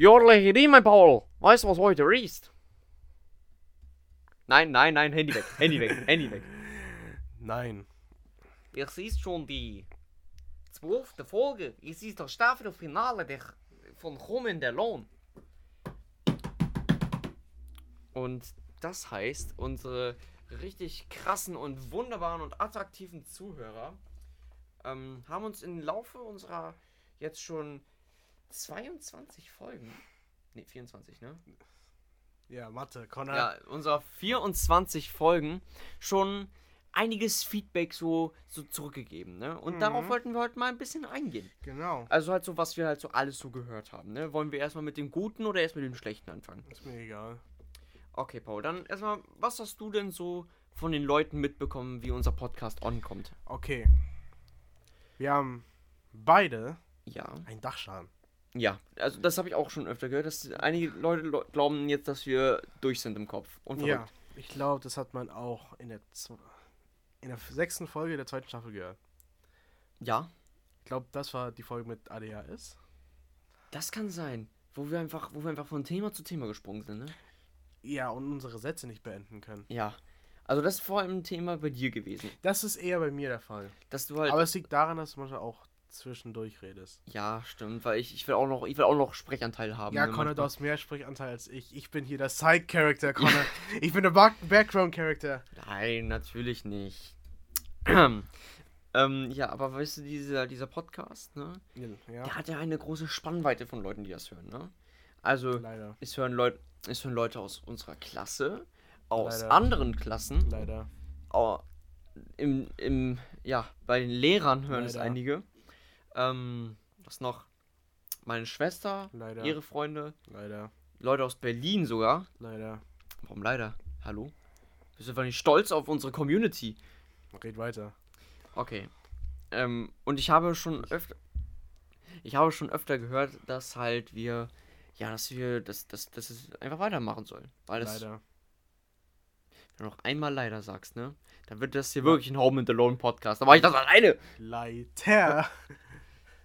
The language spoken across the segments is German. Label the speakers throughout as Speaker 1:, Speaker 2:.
Speaker 1: Jodle die, mein Paul. Weißt du, was heute ist? Nein, nein, nein, Handy weg. Handy weg, Handy weg.
Speaker 2: Nein.
Speaker 1: Es ist schon die zwölfte Folge. Es ist das Staffelfinale der, von Kommen der Lohn. Und das heißt, unsere richtig krassen und wunderbaren und attraktiven Zuhörer ähm, haben uns im Laufe unserer jetzt schon 22 Folgen, ne 24, ne?
Speaker 2: Ja, Mathe, Connor.
Speaker 1: Ja, unserer 24 Folgen schon einiges Feedback so, so zurückgegeben, ne? Und
Speaker 2: Mhm.
Speaker 1: darauf wollten wir heute mal ein bisschen eingehen.
Speaker 2: Genau.
Speaker 1: Also halt so, was wir halt so alles so gehört haben, ne? Wollen wir erstmal mit dem Guten oder erst mit dem Schlechten anfangen?
Speaker 2: Ist mir egal.
Speaker 1: Okay, Paul, dann erstmal, was hast du denn so von den Leuten mitbekommen, wie unser Podcast ankommt?
Speaker 2: Okay. Wir haben beide
Speaker 1: Ja.
Speaker 2: einen Dachschaden.
Speaker 1: Ja, also das habe ich auch schon öfter gehört, dass einige Leute glauben jetzt, dass wir durch sind im Kopf. Und
Speaker 2: Ja. Ich glaube, das hat man auch in der, in der sechsten Folge der zweiten Staffel gehört.
Speaker 1: Ja,
Speaker 2: Ich glaube, das war die Folge mit ADHS.
Speaker 1: das kann sein. Wo wir einfach, wo wir einfach von Thema zu Thema gesprungen sind, ne?
Speaker 2: Ja, und unsere Sätze nicht beenden können.
Speaker 1: Ja. Also das ist vor allem ein Thema bei dir gewesen.
Speaker 2: Das ist eher bei mir der Fall.
Speaker 1: Dass du halt.
Speaker 2: Aber es liegt daran, dass manchmal auch zwischendurch redest.
Speaker 1: ja, stimmt, weil ich, ich will auch noch, ich will auch noch Sprechanteil haben.
Speaker 2: Ja,
Speaker 1: ne,
Speaker 2: Connor, du hast mehr Sprechanteil als ich. Ich bin hier der Side-Character, Connor. ich bin der Back- Background-Character.
Speaker 1: Nein, natürlich nicht. ähm, ja, aber weißt du, dieser, dieser Podcast, ne?
Speaker 2: Ja,
Speaker 1: Der hat ja eine große Spannweite von Leuten, die das hören, ne? Also,
Speaker 2: leider.
Speaker 1: es hören, Leut, es hören Leute aus unserer Klasse, aus
Speaker 2: Leider.
Speaker 1: anderen Klassen,
Speaker 2: Leider.
Speaker 1: im, im, ja, bei den Lehrern hören es
Speaker 2: Leider.
Speaker 1: einige. Ähm, was noch? Meine Schwester,
Speaker 2: Leider.
Speaker 1: ihre Freunde,
Speaker 2: Leider.
Speaker 1: Leute aus Berlin sogar.
Speaker 2: Leider.
Speaker 1: Warum leider? Hallo? Wir sind einfach nicht stolz auf unsere Community.
Speaker 2: Red weiter.
Speaker 1: Okay. Ähm, und ich habe schon öfter. Ich habe schon öfter gehört, dass halt wir. Ja, dass wir. Dass, dass, dass es einfach weitermachen sollen. Weil das.
Speaker 2: Leider.
Speaker 1: Wenn du noch einmal leider sagst, ne? Dann wird das hier wirklich ein Home and Alone Podcast. Da war ich das alleine.
Speaker 2: Leiter.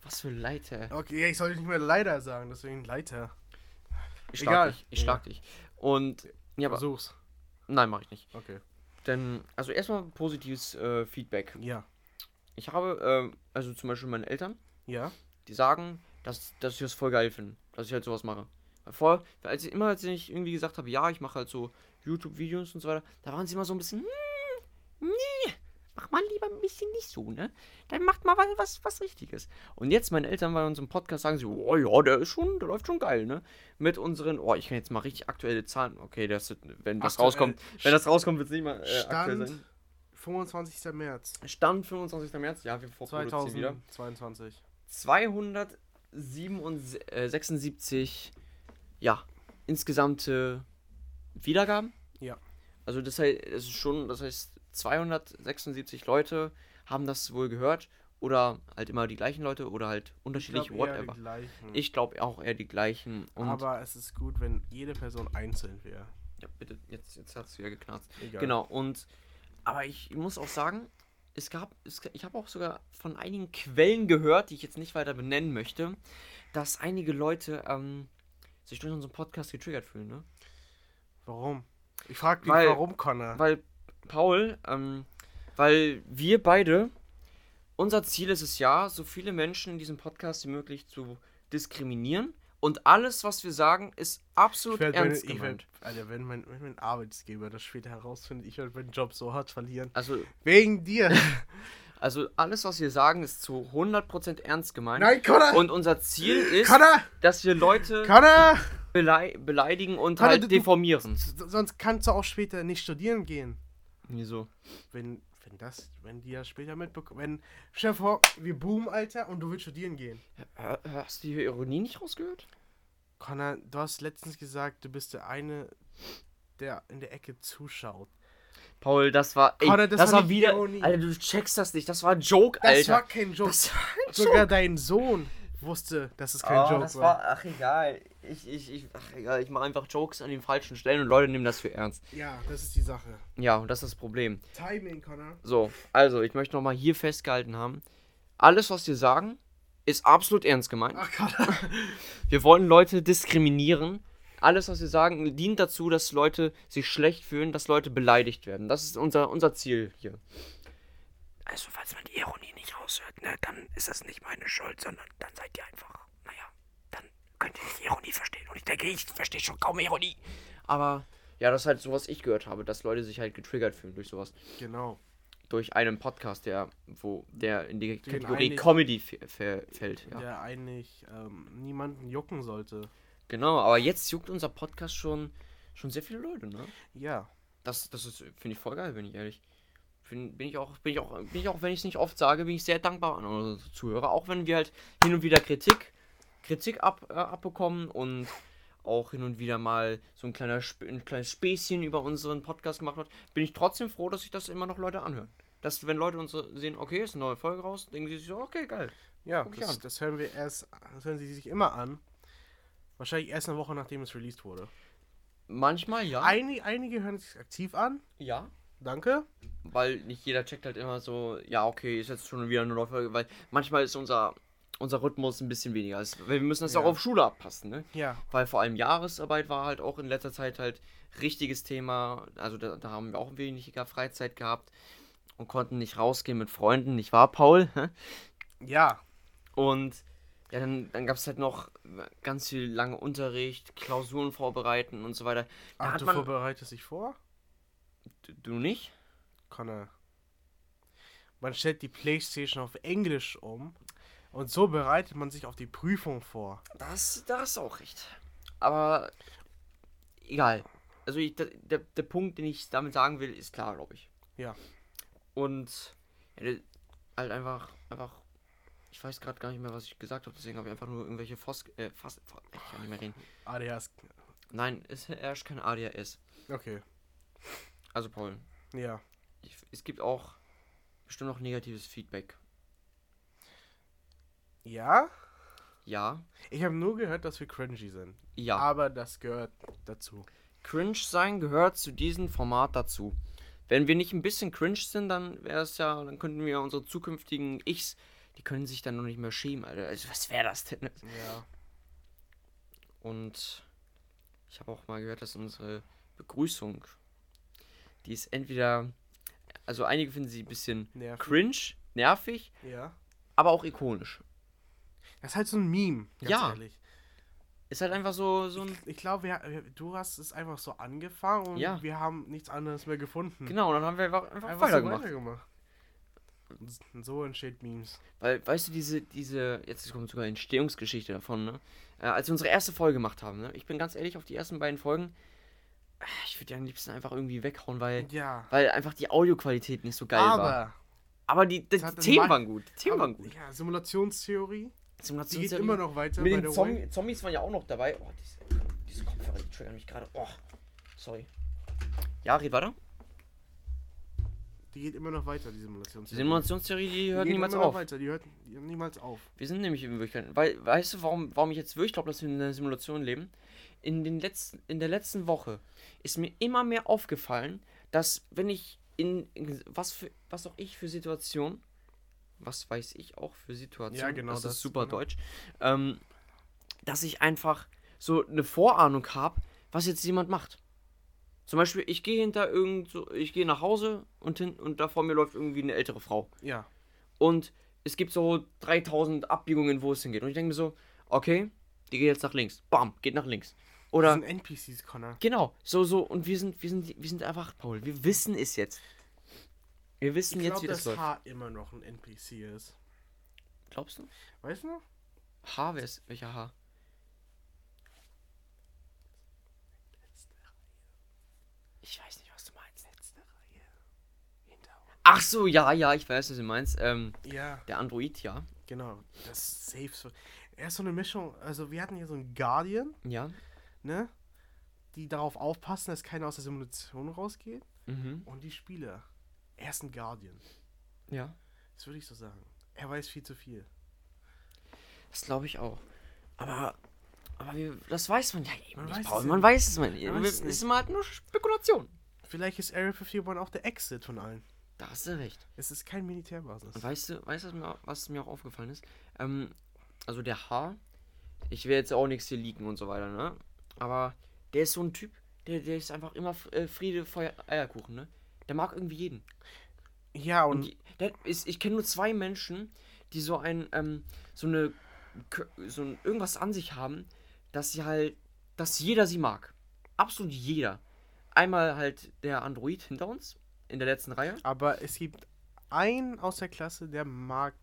Speaker 1: Was für Leiter.
Speaker 2: Okay, ich sollte nicht mehr leider sagen, deswegen Leiter.
Speaker 1: Ich schlag
Speaker 2: Egal.
Speaker 1: dich. Ich schlag dich. Und. Ja, aber.
Speaker 2: Versuch's.
Speaker 1: Nein, mache ich nicht.
Speaker 2: Okay.
Speaker 1: Denn. Also erstmal positives äh, Feedback.
Speaker 2: Ja.
Speaker 1: Ich habe. ähm, also zum Beispiel meine Eltern.
Speaker 2: Ja?
Speaker 1: die sagen, dass, dass ich das voll geil finde, dass ich halt sowas mache. Weil Vor, als ich, immer als ich irgendwie gesagt habe, ja, ich mache halt so YouTube-Videos und so weiter, da waren sie immer so ein bisschen, hm, nee, mach mal lieber ein bisschen nicht so, ne? Dann macht mal was, was, was Richtiges. Und jetzt, meine Eltern bei unserem Podcast sagen sie, oh ja, der ist schon, der läuft schon geil, ne? Mit unseren, oh, ich kann jetzt mal richtig aktuelle Zahlen, okay, das, wenn das
Speaker 2: Aktuell.
Speaker 1: rauskommt, wenn das rauskommt, wird es nicht mal äh, aktuell
Speaker 2: Stand
Speaker 1: sein.
Speaker 2: 25. März
Speaker 1: Stand 25. März, ja, wir vorproduzieren wieder.
Speaker 2: 2022.
Speaker 1: 276 ja, insgesamte Wiedergaben.
Speaker 2: Ja.
Speaker 1: Also das heißt, es ist schon, das heißt 276 Leute haben das wohl gehört oder halt immer die gleichen Leute oder halt unterschiedlich,
Speaker 2: Ich
Speaker 1: whatever. Ich glaube auch eher die gleichen.
Speaker 2: Aber es ist gut, wenn jede Person einzeln wäre.
Speaker 1: ja, bitte, jetzt, jetzt hat es wieder geknarzt.
Speaker 2: Egal.
Speaker 1: Genau, und aber ich muss auch sagen, es gab, es, ich habe auch sogar von einigen Quellen gehört, die ich jetzt nicht weiter benennen möchte, dass einige Leute ähm, sich durch unseren Podcast getriggert fühlen, ne?
Speaker 2: Warum? Ich frage dich, warum, Connor?
Speaker 1: Weil, Paul, ähm, weil wir beide, unser Ziel ist es ja, so viele Menschen in diesem Podcast wie möglich zu diskriminieren. Und alles, was wir sagen, ist absolut
Speaker 2: meine-
Speaker 1: ernst
Speaker 2: ich
Speaker 1: gemeint.
Speaker 2: werd, Alter, wenn mein, wenn mein Arbeitsgeber das später herausfindet, ich werde meinen Job so hart verlieren.
Speaker 1: Also,
Speaker 2: Wegen dir.
Speaker 1: also alles, was wir sagen, ist zu 100% ernst gemeint.
Speaker 2: Nein, Connor!
Speaker 1: Und unser Ziel ist,
Speaker 2: Connor!
Speaker 1: dass wir Leute
Speaker 2: Connor!
Speaker 1: belei beleidigen und
Speaker 2: Connor,
Speaker 1: halt
Speaker 2: du- du-
Speaker 1: deformieren.
Speaker 2: S- Sonst kannst du auch später nicht studieren gehen.
Speaker 1: Wieso?
Speaker 2: Wenn, wenn das, wenn die das später mitbekommen. Wenn, stell vor, wir boomen, Alter, und du willst studieren gehen.
Speaker 1: Hast du die Ironie nicht rausgehört?
Speaker 2: Connor, du hast letztens gesagt, du bist der eine, der in der Ecke zuschaut.
Speaker 1: Paul, das war. Ey,
Speaker 2: Connor,
Speaker 1: das,
Speaker 2: das
Speaker 1: war,
Speaker 2: war
Speaker 1: wieder.
Speaker 2: Ironie.
Speaker 1: Alter, du checkst das nicht. Das war ein Joke,
Speaker 2: Das
Speaker 1: Alter.
Speaker 2: war kein Joke.
Speaker 1: das war ein
Speaker 2: Sogar dein Sohn wusste, dass es kein
Speaker 1: Oh,
Speaker 2: Joke
Speaker 1: das
Speaker 2: war.
Speaker 1: war. Ach, egal. Ich, ich, ich, ach, egal. Ich mache einfach Jokes an den falschen Stellen und Leute nehmen das für ernst.
Speaker 2: Ja, das ist die Sache.
Speaker 1: Ja, und das ist das Problem.
Speaker 2: Timing, Connor.
Speaker 1: So, also, ich möchte nochmal hier festgehalten haben: alles, was wir sagen, ist absolut ernst gemeint.
Speaker 2: Ach Gott.
Speaker 1: Wir wollen Leute diskriminieren. Alles, was wir sagen, dient dazu, dass Leute sich schlecht fühlen, dass Leute beleidigt werden. Das ist unser, unser Ziel hier. Also, falls man die Ironie raushört, ne, dann ist das nicht meine Schuld, sondern dann seid ihr einfach, naja, dann könnt ihr die Ironie verstehen. Und ich denke, ich verstehe schon kaum Ironie. Aber ja, das ist halt so, was ich gehört habe, dass Leute sich halt getriggert fühlen durch sowas.
Speaker 2: Genau.
Speaker 1: Durch einen Podcast, der, wo, der in die
Speaker 2: Den
Speaker 1: Kategorie
Speaker 2: eigentlich-
Speaker 1: Comedy fällt. Ja.
Speaker 2: Der eigentlich ähm, niemanden jucken sollte.
Speaker 1: Genau, aber jetzt juckt unser Podcast schon, schon sehr viele Leute, ne?
Speaker 2: Ja.
Speaker 1: Das, das ist, finde ich voll geil, bin ich ehrlich. Bin, bin ich auch, bin ich auch, bin ich auch, wenn ich es nicht oft sage, bin ich sehr dankbar an unsere Zuhörer. Auch wenn wir halt hin und wieder Kritik, Kritik ab, äh, abbekommen und auch hin und wieder mal so ein, kleiner, ein kleines Späßchen über unseren Podcast gemacht wird, bin ich trotzdem froh, dass sich das immer noch Leute anhören. Dass, wenn Leute uns sehen, okay, ist eine neue Folge raus, denken sie sich so, okay, geil.
Speaker 2: Ja, das, das hören wir erst, das hören sie sich immer an. Wahrscheinlich erst eine Woche nachdem es released wurde.
Speaker 1: Manchmal ja.
Speaker 2: Einige, einige hören sich aktiv an.
Speaker 1: ja.
Speaker 2: Danke.
Speaker 1: weil nicht jeder checkt halt immer so, ja, okay, ist jetzt schon wieder eine neue Folge, weil manchmal ist unser, unser Rhythmus ein bisschen weniger. Weil wir müssen das
Speaker 2: Ja.
Speaker 1: auch auf Schule abpassen, ne?
Speaker 2: Ja.
Speaker 1: Weil vor allem Jahresarbeit war halt auch in letzter Zeit halt richtiges Thema. Also da, da haben wir auch weniger Freizeit gehabt und konnten nicht rausgehen mit Freunden, nicht wahr, Paul?
Speaker 2: Ja.
Speaker 1: Und ja, dann, dann gab es halt noch ganz viel lange Unterricht, Klausuren vorbereiten und so weiter. Da
Speaker 2: Ach, du
Speaker 1: man-
Speaker 2: vorbereitest dich vor?
Speaker 1: Du, nicht?
Speaker 2: Connor. Man stellt die Playstation auf Englisch um und so bereitet man sich auf die Prüfung vor.
Speaker 1: Das, da hast du auch recht. Aber egal. Also ich, der, der, der Punkt, den ich damit sagen will, ist klar, glaube ich.
Speaker 2: Ja.
Speaker 1: Und ja, halt einfach, einfach, ich weiß gerade gar nicht mehr, was ich gesagt habe, deswegen habe ich einfach nur irgendwelche Fos, äh, fast, ich kann nicht mehr reden.
Speaker 2: ADHS.
Speaker 1: Nein, es herrscht kein ADHS.
Speaker 2: Okay.
Speaker 1: Also Paul,
Speaker 2: Ja.
Speaker 1: ich, es gibt auch bestimmt noch negatives Feedback.
Speaker 2: Ja?
Speaker 1: Ja,
Speaker 2: Ich habe nur gehört, dass wir cringy sind.
Speaker 1: ja.
Speaker 2: Aber das gehört dazu.
Speaker 1: Cringe sein gehört zu diesem Format dazu. Wenn wir nicht ein bisschen cringe sind, dann wäre es ja, dann könnten wir unsere zukünftigen Ichs, die können sich dann noch nicht mehr schämen, Alter. Also, was wäre das denn?
Speaker 2: Ja.
Speaker 1: Und ich habe auch mal gehört, dass unsere Begrüßung, die ist entweder, also einige finden sie ein bisschen
Speaker 2: Nervig.
Speaker 1: cringe, nervig,
Speaker 2: Ja.
Speaker 1: aber auch ikonisch.
Speaker 2: Das ist halt so ein Meme, ganz
Speaker 1: Ja.
Speaker 2: ehrlich.
Speaker 1: Ist halt einfach so, so ein.
Speaker 2: Ich glaube, wir, wir- du hast es einfach so angefangen und
Speaker 1: Ja.
Speaker 2: wir haben nichts anderes mehr gefunden.
Speaker 1: Genau, und dann haben wir einfach, einfach,
Speaker 2: Einfach so
Speaker 1: weitergemacht.
Speaker 2: weitergemacht. Und so entsteht Memes.
Speaker 1: Weil, weißt du, diese, diese, jetzt kommt sogar Entstehungsgeschichte davon, ne? Äh, als wir unsere erste Folge gemacht haben, ne? Ich bin ganz ehrlich, auf die ersten beiden Folgen, ich würde die am liebsten einfach irgendwie weghauen, weil,
Speaker 2: Ja.
Speaker 1: weil einfach die Audioqualität nicht so geil war.
Speaker 2: aber,
Speaker 1: Aber die, die, die Themen waren gut. Die Themen
Speaker 2: aber
Speaker 1: waren gut.
Speaker 2: ja, Simulationstheorie, die
Speaker 1: Simulationsserie.
Speaker 2: geht immer noch weiter.
Speaker 1: Mit den
Speaker 2: way.
Speaker 1: Zombies waren ja auch noch dabei. Oh, diese, diese Kopfhörer, die triggern mich gerade. Oh, sorry. Ja, red weiter.
Speaker 2: Die geht immer noch weiter, die
Speaker 1: Die
Speaker 2: Simulationstheorie.
Speaker 1: Simulationstheorie, die hört
Speaker 2: die
Speaker 1: niemals auf.
Speaker 2: weiter, die hört die hört niemals auf.
Speaker 1: Wir sind nämlich in Wirklichkeit. Weil, weißt du, warum, warum ich jetzt wirklich glaube, dass wir in einer Simulation leben? In, den letzten, in der letzten Woche ist mir immer mehr aufgefallen, dass wenn ich in, in was für was auch ich für Situation, was weiß ich auch für Situation,
Speaker 2: Ja, genau
Speaker 1: das,
Speaker 2: das,
Speaker 1: ist super
Speaker 2: genau.
Speaker 1: deutsch, ähm, dass ich einfach so eine Vorahnung habe, was jetzt jemand macht. Zum Beispiel, ich gehe hinter irgend so, ich gehe nach Hause und, hin, und da vor mir läuft irgendwie eine ältere Frau
Speaker 2: Ja.
Speaker 1: und es gibt so 3000 Abbiegungen, wo es hingeht. Und ich denke mir so, okay, die geht jetzt nach links. Bam, geht nach links.
Speaker 2: Das
Speaker 1: Oder
Speaker 2: sind NPCs, Connor.
Speaker 1: genau, so so und wir sind wir sind wir sind erwacht, Paul. Wir wissen es jetzt. Wir wissen
Speaker 2: Ich
Speaker 1: jetzt,
Speaker 2: glaube,
Speaker 1: wie das
Speaker 2: dass
Speaker 1: läuft.
Speaker 2: H immer noch ein NPC ist.
Speaker 1: Glaubst du?
Speaker 2: Weißt du?
Speaker 1: H, wer ist welcher H? Ich weiß nicht, was du meinst.
Speaker 2: Letzte Reihe. Hinter uns.
Speaker 1: Ach so, ja, ja, ich weiß, was du meinst. Ähm,
Speaker 2: Ja,
Speaker 1: der Android, ja.
Speaker 2: genau. Das ist safe so. Er ist so eine Mischung. Also, wir hatten hier so einen Guardian,
Speaker 1: Ja.
Speaker 2: Ne? Die darauf aufpassen, dass keiner aus der Simulation rausgeht.
Speaker 1: Mhm.
Speaker 2: Und die Spieler. Er ist ein Guardian.
Speaker 1: Ja.
Speaker 2: Das würde ich so sagen. Er weiß viel zu viel.
Speaker 1: Das glaube ich auch. Aber, aber wir, das weiß man ja eben
Speaker 2: Man
Speaker 1: nicht,
Speaker 2: weiß
Speaker 1: Paul.
Speaker 2: es
Speaker 1: Man
Speaker 2: nicht.
Speaker 1: weiß es mal nicht.
Speaker 2: Man es
Speaker 1: ist immer halt nur Spekulation.
Speaker 2: Vielleicht ist Area 51 auch der Exit von allen.
Speaker 1: Da hast du recht.
Speaker 2: Es ist kein Militärbasis.
Speaker 1: Und weißt du, weißt du, was mir, was mir auch aufgefallen ist? Ähm, also der H, ich will jetzt auch nichts hier liegen und so weiter, ne? Aber der ist so ein Typ, der, der ist einfach immer äh, Friede, Feuer, Eierkuchen, ne? Der mag irgendwie jeden.
Speaker 2: Ja,
Speaker 1: Und
Speaker 2: und
Speaker 1: die, der ist, ich kenne nur zwei Menschen, die so ein, ähm, so eine, so ein, irgendwas an sich haben, dass sie halt, dass jeder sie mag. Absolut jeder. Einmal halt der Android hinter uns, in der letzten Reihe.
Speaker 2: aber es gibt einen aus der Klasse, der mag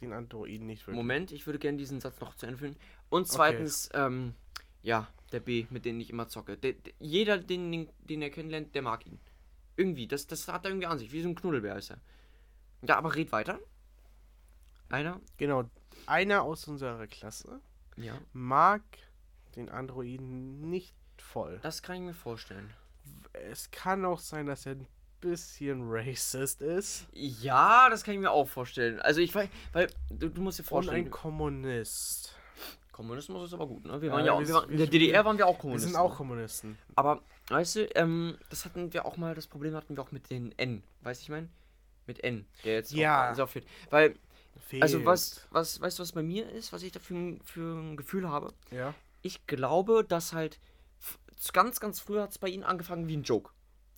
Speaker 2: den Androiden nicht wirklich.
Speaker 1: Moment, ich würde gerne diesen Satz noch zu Ende führen. Und zweitens, ähm, ja, der B, mit dem ich immer zocke. Der, der, jeder, den, den, den er kennenlernt, der mag ihn. Irgendwie, das, das hat er irgendwie an sich, wie so ein Knuddelbär ist er. Ja, aber red weiter. Einer?
Speaker 2: Genau, einer aus unserer Klasse
Speaker 1: Ja.
Speaker 2: mag den Androiden nicht voll.
Speaker 1: Das kann ich mir vorstellen.
Speaker 2: Es kann auch sein, dass er ein bisschen racist ist.
Speaker 1: Ja, das kann ich mir auch vorstellen. Also ich weiß, weil du, du musst dir
Speaker 2: Und
Speaker 1: vorstellen,
Speaker 2: ein Kommunist.
Speaker 1: Kommunismus ist aber gut, ne? Wir
Speaker 2: Ja,
Speaker 1: waren ja auch,
Speaker 2: wir
Speaker 1: wir waren, in der
Speaker 2: wir-
Speaker 1: DDR waren wir auch
Speaker 2: Wir
Speaker 1: Kommunisten.
Speaker 2: sind auch Kommunisten.
Speaker 1: Aber, weißt du, ähm, das hatten wir auch mal, das Problem hatten wir auch mit den N. Weißt du, ich meine? Mit N, der jetzt
Speaker 2: Ja.
Speaker 1: auch, oft fehlt. Weil, also
Speaker 2: Fehlt.
Speaker 1: was, was, weißt du, was bei mir ist, was ich da für, ein- Gefühl habe?
Speaker 2: Ja.
Speaker 1: Ich glaube, dass halt ganz, ganz früh hat es bei ihnen angefangen wie ein Joke.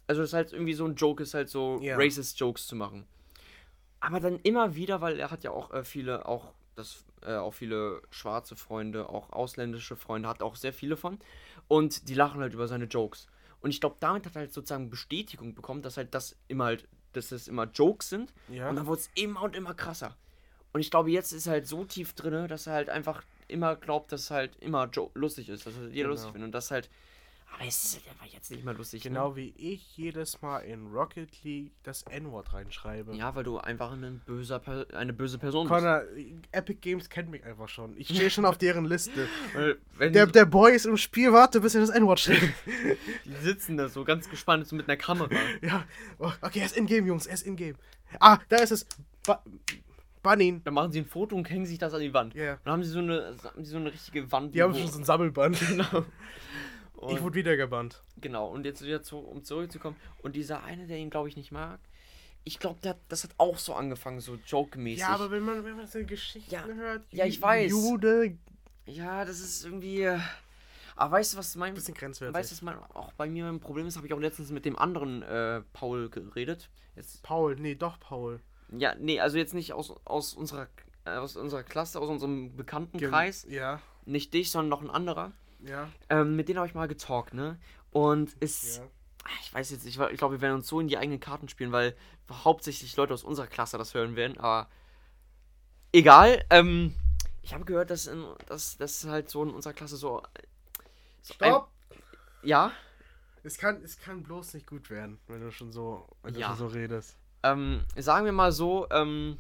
Speaker 1: Also das ist halt irgendwie so ein Joke ist halt so
Speaker 2: Ja.
Speaker 1: racist Jokes zu machen. Aber dann immer wieder, weil er hat ja auch äh, viele, auch das, äh, auch viele schwarze Freunde, auch ausländische Freunde, hat auch sehr viele von. Und die lachen halt über seine Jokes. Und ich glaube, damit hat er halt sozusagen Bestätigung bekommen, dass halt das immer halt, dass das immer Jokes sind.
Speaker 2: Ja.
Speaker 1: Und dann wurde es immer und immer krasser. Und ich glaube, jetzt ist er halt so tief drin, dass er halt einfach immer glaubt, dass es halt immer jo lustig ist, dass er jeder
Speaker 2: Genau.
Speaker 1: lustig findet. Und das halt. Aber es ist einfach jetzt nicht mehr lustig.
Speaker 2: Genau wie ich jedes Mal in Rocket League das N-Wort reinschreibe.
Speaker 1: Ne? Ja, weil du einfach ein böser per eine böse Person
Speaker 2: Connor, Epic Games kennt mich einfach schon. Ich stehe schon auf deren Liste.
Speaker 1: bist.
Speaker 2: Der, der Boy ist im Spiel, warte, bis er das N-Wort schreibt.
Speaker 1: die sitzen da so ganz gespannt so mit einer Kamera.
Speaker 2: ja. Oh, okay, er ist in-game, Jungs, er ist in-game. Ah, da ist es. Ba Bunny.
Speaker 1: Dann machen sie ein Foto und hängen sich das an die Wand.
Speaker 2: Ja.
Speaker 1: Und dann haben sie so eine, haben sie so eine richtige Wand.
Speaker 2: Die haben schon so ein Sammelband.
Speaker 1: Genau.
Speaker 2: Ich
Speaker 1: Und-
Speaker 2: wurde wieder gebannt.
Speaker 1: Genau, und jetzt wieder zu, um zurückzukommen. Und dieser eine, der ihn, glaube ich, nicht mag, ich glaube, das hat auch so angefangen, so joke-mäßig.
Speaker 2: Ja, aber wenn man, wenn man so Geschichten
Speaker 1: Ja.
Speaker 2: hört,
Speaker 1: Ja, ich weiß.
Speaker 2: Jude,
Speaker 1: Ja, das ist irgendwie. äh, Aber weißt du, was mein.
Speaker 2: bisschen grenzwertig.
Speaker 1: Weißt du, was mein, auch bei mir ein Problem ist? Habe ich auch letztens mit dem anderen äh, Paul geredet. Jetzt,
Speaker 2: Paul, nee, doch Paul.
Speaker 1: ja, nee, also jetzt nicht aus, aus, unserer, äh, aus unserer Klasse, aus unserem Bekanntenkreis.
Speaker 2: Ja,
Speaker 1: Nicht dich, sondern noch ein anderer.
Speaker 2: Ja,
Speaker 1: Ähm, mit denen habe ich mal getalkt, ne? Und es.
Speaker 2: ja.
Speaker 1: Ah, Ich weiß jetzt nicht, ich glaube, wir werden uns so in die eigenen Karten spielen, weil hauptsächlich Leute aus unserer Klasse das hören werden, aber egal. Ähm, ich habe gehört, dass, in, dass das halt so in unserer Klasse so. so
Speaker 2: Stopp!
Speaker 1: Ein, ja,
Speaker 2: Es kann, es kann bloß nicht gut werden, wenn du schon so, wenn du
Speaker 1: Ja.
Speaker 2: schon so redest.
Speaker 1: ähm, sagen wir mal so, ähm,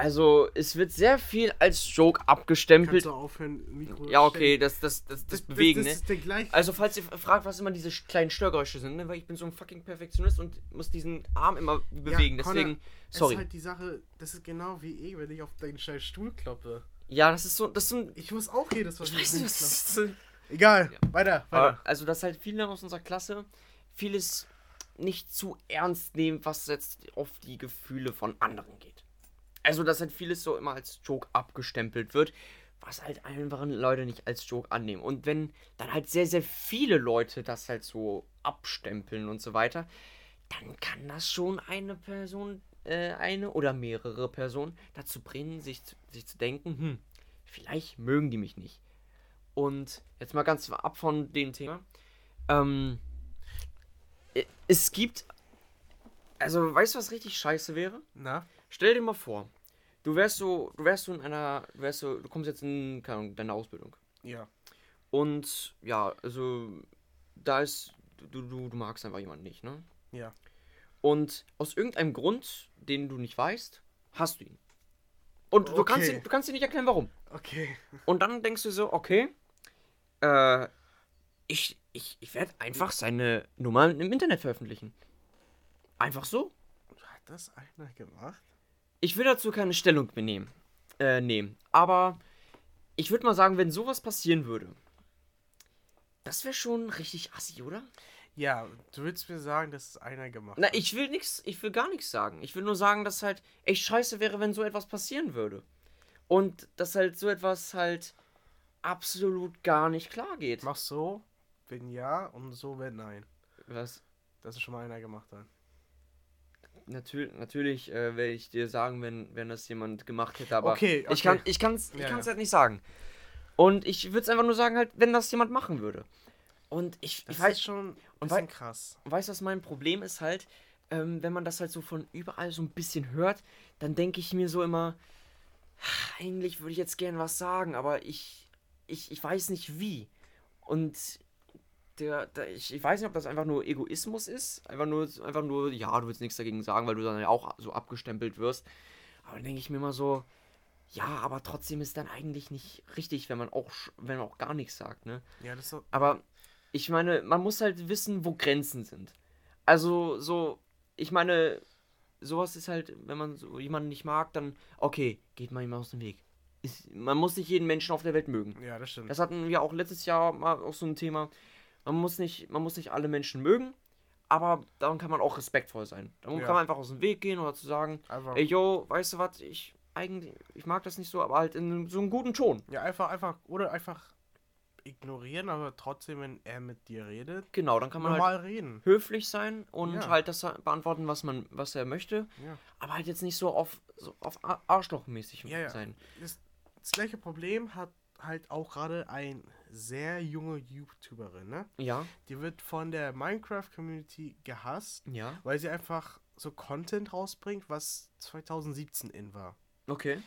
Speaker 1: also es wird sehr viel als Joke abgestempelt.
Speaker 2: Kannst du aufhören, Mikro
Speaker 1: Ja, okay, das, das, das, das,
Speaker 2: Das,
Speaker 1: Bewegen,
Speaker 2: das,
Speaker 1: ne?
Speaker 2: das.
Speaker 1: Also, falls ihr fragt, was immer diese kleinen Störgeräusche sind, ne? weil ich bin so ein fucking Perfektionist und muss diesen Arm immer bewegen. Deswegen,
Speaker 2: Es
Speaker 1: sorry.
Speaker 2: ist halt die Sache, das ist genau wie ich, wenn ich auf deinen scheiß Stuhl kloppe.
Speaker 1: Ja, das ist so, das ist so ein.
Speaker 2: Ich muss auch jedes Mal
Speaker 1: Ich weiß nicht, was das ist.
Speaker 2: Egal, weiter,
Speaker 1: Aber,
Speaker 2: weiter.
Speaker 1: also, dass halt viele aus unserer Klasse vieles nicht zu ernst nehmen, was jetzt auf die Gefühle von anderen geht. Also, dass halt vieles so immer als Joke abgestempelt wird, was halt einfach Leute nicht als Joke annehmen. Und wenn dann halt sehr, sehr viele Leute das halt so abstempeln und so weiter, dann kann das schon eine Person, äh, eine oder mehrere Personen dazu bringen, sich, zu- sich zu denken, hm, vielleicht mögen die mich nicht. Und jetzt mal ganz ab von dem Thema. Ähm, e- es gibt. Also, weißt du, was richtig scheiße wäre?
Speaker 2: Na?
Speaker 1: Stell dir mal vor, du wärst so, du wärst so in einer, du wärst so, du kommst jetzt in, keine Ahnung, deine Ausbildung.
Speaker 2: Ja.
Speaker 1: Und ja, also, da ist, du, du, du magst einfach jemanden nicht, ne?
Speaker 2: Ja.
Speaker 1: Und aus irgendeinem Grund, den du nicht weißt, hast du ihn. Und du, kannst
Speaker 2: Okay.
Speaker 1: ihn, du kannst dir nicht erklären, warum.
Speaker 2: Okay.
Speaker 1: Und dann denkst du so, okay, äh, ich, ich, ich werde einfach seine Nummer im Internet veröffentlichen. Einfach so.
Speaker 2: Hat das einer gemacht?
Speaker 1: Ich will dazu keine Stellung benehmen, äh, nehmen. Aber ich würde mal sagen, wenn sowas passieren würde, das wäre schon richtig assi, oder?
Speaker 2: Ja, du willst mir sagen, dass es einer gemacht
Speaker 1: Na,
Speaker 2: hat.
Speaker 1: ich will nix, ich will gar nichts sagen. Ich will nur sagen, dass halt echt scheiße wäre, wenn so etwas passieren würde. Und dass halt so etwas halt absolut gar nicht klar geht.
Speaker 2: Mach so, wenn ja und so, wenn nein.
Speaker 1: Was?
Speaker 2: Das ist schon mal einer gemacht hat.
Speaker 1: Natürlich, natürlich äh, werde ich dir sagen, wenn, wenn das jemand gemacht hätte, aber
Speaker 2: Okay,
Speaker 1: ich kann
Speaker 2: okay.
Speaker 1: ich kann's, ich
Speaker 2: Ja,
Speaker 1: kann's
Speaker 2: ja.
Speaker 1: halt nicht sagen. Und ich würde es einfach nur sagen, halt, wenn das jemand machen würde. Und ich,
Speaker 2: Das
Speaker 1: ich weiß,
Speaker 2: ist schon ein
Speaker 1: und
Speaker 2: bisschen
Speaker 1: wei-
Speaker 2: krass.
Speaker 1: weißt du, was mein Problem ist halt, ähm, wenn man das halt so von überall so ein bisschen hört, dann denke ich mir so immer, "Ah, eigentlich würde ich jetzt gern was sagen, aber ich, ich, ich weiß nicht wie. Und der, der, ich, ich weiß nicht, ob das einfach nur Egoismus ist, einfach nur, einfach nur, ja, du willst nichts dagegen sagen, weil du dann ja auch so abgestempelt wirst. Aber dann denke ich mir immer so, ja, aber trotzdem ist dann eigentlich nicht richtig, wenn man auch, wenn man auch gar nichts sagt, ne?
Speaker 2: Ja, das so.
Speaker 1: Aber ich meine, man muss halt wissen, wo Grenzen sind. Also so, ich meine, sowas ist halt, wenn man so jemanden nicht mag, dann okay, geht mal ihm aus dem Weg. Ist, man muss nicht jeden Menschen auf der Welt mögen.
Speaker 2: Ja, das stimmt.
Speaker 1: Das hatten wir auch letztes Jahr mal auch so ein Thema. Man muss nicht, man muss nicht alle Menschen mögen, aber dann kann man auch respektvoll sein. Dann
Speaker 2: Ja.
Speaker 1: kann man einfach aus dem Weg gehen oder zu sagen,
Speaker 2: Einfach,
Speaker 1: ey yo, weißt du was, ich eigentlich, ich mag das nicht so, aber halt in so einem guten Ton.
Speaker 2: ja, einfach, einfach, oder einfach ignorieren, aber trotzdem, wenn er mit dir redet,
Speaker 1: Genau, dann kann man halt
Speaker 2: normal reden.
Speaker 1: höflich sein und
Speaker 2: Ja.
Speaker 1: halt das beantworten, was man, was er möchte,
Speaker 2: Ja.
Speaker 1: aber halt jetzt nicht so auf, so auf Ar- Arschlochmäßig
Speaker 2: ja.
Speaker 1: sein.
Speaker 2: Das, das gleiche Problem hat halt auch gerade ein sehr junge YouTuberin, ne?
Speaker 1: Ja,
Speaker 2: Die wird von der Minecraft-Community gehasst,
Speaker 1: ja,
Speaker 2: weil sie einfach so Content rausbringt, was 2017 in war.
Speaker 1: okay.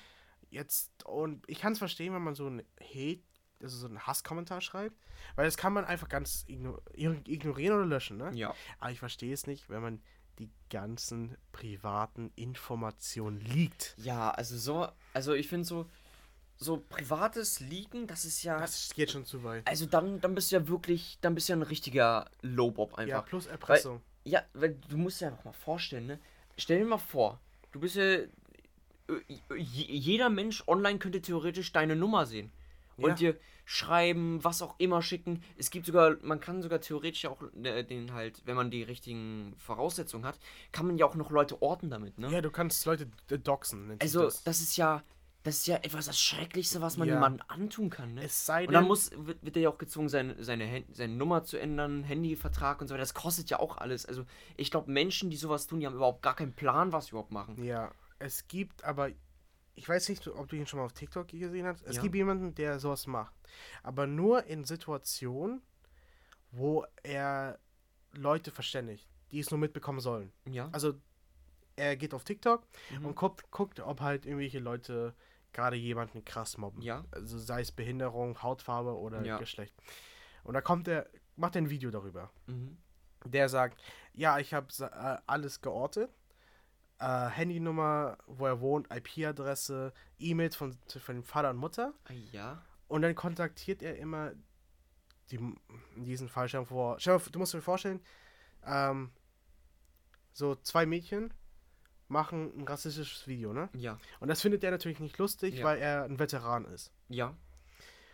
Speaker 2: Jetzt, und ich kann es verstehen, wenn man so ein Hate, also so einen Hasskommentar schreibt, weil das kann man einfach ganz igno ignorieren oder löschen, ne?
Speaker 1: Ja,
Speaker 2: Aber ich verstehe es nicht, wenn man die ganzen privaten Informationen liegt.
Speaker 1: ja, also so, also ich finde so, so privates Leaken, das ist ja,
Speaker 2: Das geht schon zu weit.
Speaker 1: also dann, dann bist du ja wirklich, dann bist du ja ein richtiger Lowbob
Speaker 2: Ja,
Speaker 1: einfach.
Speaker 2: plus Erpressung.
Speaker 1: Ja, weil du musst dir einfach mal vorstellen, ne? Stell dir mal vor, du bist ja. äh, Jeder Mensch online könnte theoretisch deine Nummer sehen. Und
Speaker 2: Ja.
Speaker 1: dir schreiben, was auch immer schicken. Es gibt sogar, man kann sogar theoretisch auch äh, den halt, wenn man die richtigen Voraussetzungen hat, kann man ja auch noch Leute orten damit, ne?
Speaker 2: Ja, du kannst Leute d- doxen.
Speaker 1: also,
Speaker 2: das.
Speaker 1: das ist ja, das ist ja etwas das Schrecklichste, was man
Speaker 2: Ja.
Speaker 1: jemandem antun kann, ne?
Speaker 2: es sei
Speaker 1: Und dann
Speaker 2: denn,
Speaker 1: muss, wird, wird er ja auch gezwungen, seine, seine, seine Nummer zu ändern, Handyvertrag und so weiter. Das kostet ja auch alles. Also ich glaube, Menschen, die sowas tun, die haben überhaupt gar keinen Plan, was sie überhaupt machen.
Speaker 2: ja, es gibt aber, ich weiß nicht, ob du ihn schon mal auf TikTok gesehen hast. Es
Speaker 1: Ja.
Speaker 2: gibt jemanden, der sowas macht. Aber nur in Situationen, wo er Leute verständigt, die es nur mitbekommen sollen.
Speaker 1: Ja.
Speaker 2: Also, er geht auf TikTok
Speaker 1: Mhm.
Speaker 2: und guckt, guckt, ob halt irgendwelche Leute gerade jemanden krass mobben.
Speaker 1: Ja.
Speaker 2: Also sei es Behinderung, Hautfarbe oder
Speaker 1: Ja.
Speaker 2: Geschlecht. Und da kommt er, macht er ein Video darüber.
Speaker 1: Mhm.
Speaker 2: Der sagt, ja, ich habe äh, alles geortet. Äh, Handynummer, wo er wohnt, IP-Adresse, E-Mails von, von dem Vater und Mutter.
Speaker 1: Ah, ja.
Speaker 2: Und dann kontaktiert er immer die, in diesem Fall, stell dir vor, du musst dir vorstellen, ähm, so zwei Mädchen machen ein rassistisches Video, ne?
Speaker 1: Ja.
Speaker 2: Und das findet er natürlich nicht lustig,
Speaker 1: Ja.
Speaker 2: weil er ein Veteran ist.
Speaker 1: Ja.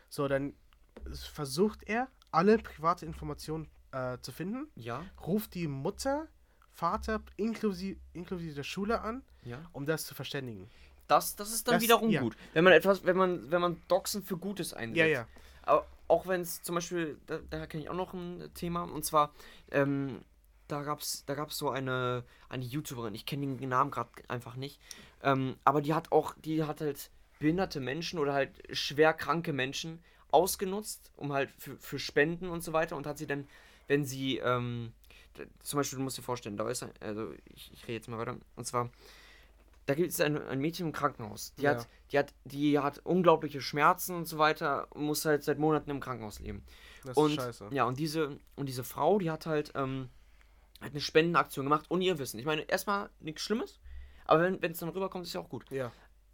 Speaker 2: So, dann versucht er, alle private Informationen äh, zu finden,
Speaker 1: Ja.
Speaker 2: ruft die Mutter, Vater inklusive, inklusive der Schule an,
Speaker 1: Ja.
Speaker 2: um das zu verständigen.
Speaker 1: Das, das ist dann
Speaker 2: Das-
Speaker 1: wiederum
Speaker 2: ja.
Speaker 1: gut. Wenn man etwas, wenn man, wenn man Doxen für Gutes einsetzt.
Speaker 2: Ja, ja.
Speaker 1: Aber auch wenn es zum Beispiel, da, da kenne ich auch noch ein Thema, und zwar, ähm, da gab's, da gab's so eine, eine YouTuberin, ich kenne den Namen gerade einfach nicht, ähm, aber die hat auch, die hat halt behinderte Menschen oder halt schwer kranke Menschen ausgenutzt, um halt für, für Spenden und so weiter und hat sie dann, wenn sie, ähm, zum Beispiel, du musst dir vorstellen, da ist ein, also ich, ich rede jetzt mal weiter, und zwar, da gibt es ein, ein Mädchen im Krankenhaus, die
Speaker 2: Ja.
Speaker 1: hat, die hat, die hat unglaubliche Schmerzen und so weiter und muss halt seit Monaten im Krankenhaus leben.
Speaker 2: Das
Speaker 1: und
Speaker 2: ist scheiße.
Speaker 1: ja, und diese, und diese Frau, die hat halt, ähm, hat eine Spendenaktion gemacht, ohne ihr Wissen. Ich meine, erstmal nichts Schlimmes, aber wenn es dann rüberkommt, ist ja auch gut.
Speaker 2: Ja.